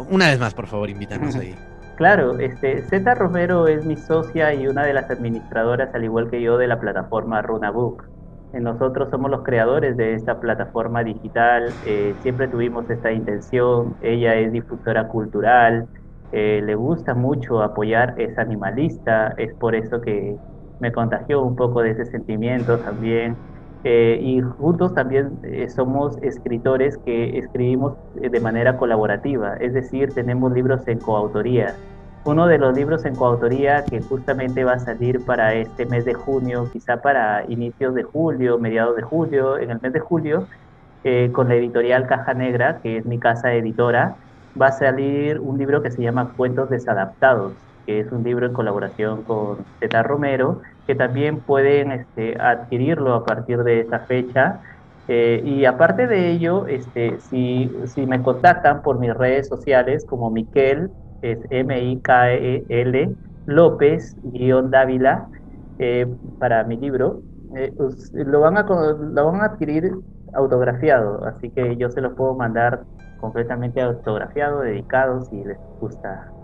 Una vez más, por favor, invítanos ahí. Claro, este, Zeta Romero es mi socia y una de las administradoras, al igual que yo, de la plataforma Runabook. Eh, nosotros somos los creadores de esta plataforma digital, eh, siempre tuvimos esta intención, ella es difusora cultural, le gusta mucho apoyar, es animalista, es por eso que me contagió un poco de ese sentimiento también. Eh, y juntos también eh, somos escritores que escribimos eh, de manera colaborativa, es decir, tenemos libros en coautoría. Uno de los libros en coautoría que justamente va a salir para este mes de junio, quizá para inicios de julio, mediados de julio, en el mes de julio, con la editorial Caja Negra, que es mi casa editora, va a salir un libro que se llama Cuentos Desadaptados que es un libro en colaboración con Zeta Romero, que también pueden este, adquirirlo a partir de esa fecha. Eh, y aparte de ello, este, si, si me contactan por mis redes sociales como Miquel, es M-I-K-E-L, López, guion Dávila, eh, para mi libro, eh, pues, lo, van a, lo van a adquirir autografiado, así que yo se lo puedo mandar completamente autografiado, dedicado, si les gusta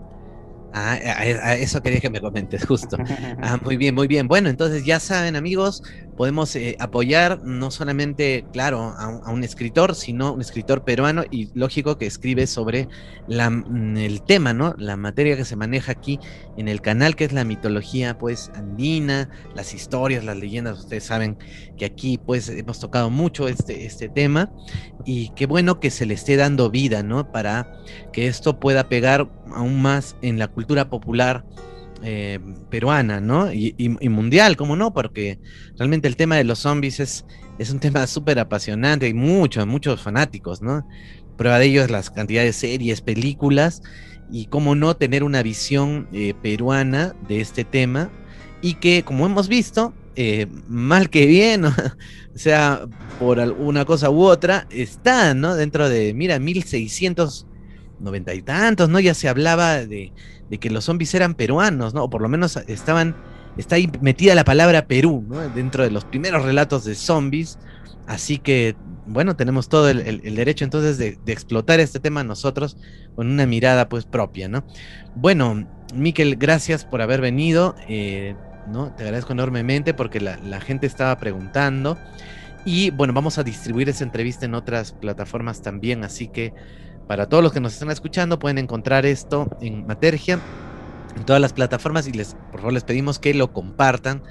Ah, a, eso quería que me comentes, justo. Ah, muy bien, muy bien. Bueno, entonces ya saben, amigos, podemos eh, apoyar no solamente, claro, a un, escritor, sino un escritor peruano y lógico que escribe sobre la, mm, el tema, ¿no? La materia que se maneja aquí en el canal, que es la mitología, pues, andina, las historias, las leyendas. Ustedes saben que aquí, pues, hemos tocado mucho este, este tema y qué bueno que se le esté dando vida, ¿no? Para que esto pueda pegar aún más en la cultura popular eh, peruana, ¿no? Y, mundial, ¿cómo no? Porque realmente el tema de los zombies es, es un tema súper apasionante, hay muchos, muchos fanáticos, ¿no? Prueba de ello es las cantidades de series, películas, y cómo no tener una visión eh, peruana de este tema, y que, como hemos visto, eh, mal que bien, o sea, por alguna cosa u otra, está, ¿no? Dentro de, mira, 1690 y tantos, ¿no? Ya se hablaba de, de que los zombies eran peruanos, ¿no? O por lo menos estaban, está ahí metida la palabra Perú, ¿no? Dentro de los primeros relatos de zombies. Así que, bueno, tenemos todo el, derecho entonces de, explotar este tema nosotros con una mirada pues propia, ¿no? Bueno, Miquel, gracias por haber venido, eh, ¿no? Te agradezco enormemente porque la, la gente estaba preguntando. Y bueno, vamos a distribuir esa entrevista en otras plataformas también, así que para todos los que nos están escuchando, pueden encontrar esto en Matergia, en todas las plataformas, y les, por favor, les pedimos que lo compartan.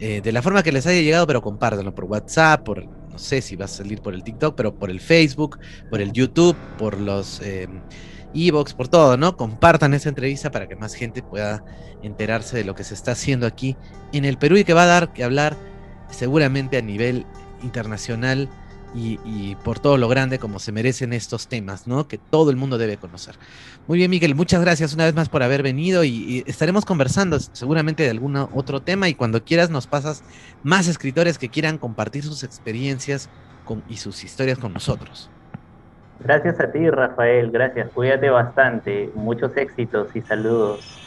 Eh, de la forma que les haya llegado, pero compártanlo por WhatsApp, por no sé si va a salir por el TikTok, pero por el Facebook, por el YouTube, por los eh, Evox, por todo, ¿no? Compartan esa entrevista para que más gente pueda enterarse de lo que se está haciendo aquí en el Perú y que va a dar que hablar seguramente a nivel internacional y, por todo lo grande como se merecen estos temas, ¿no? Que todo el mundo debe conocer. Muy bien, Miguel, muchas gracias una vez más por haber venido y, estaremos conversando seguramente de algún otro tema y cuando quieras nos pasas más escritores que quieran compartir sus experiencias y sus historias con nosotros. Gracias a ti, Rafael, gracias, cuídate bastante, muchos éxitos y saludos.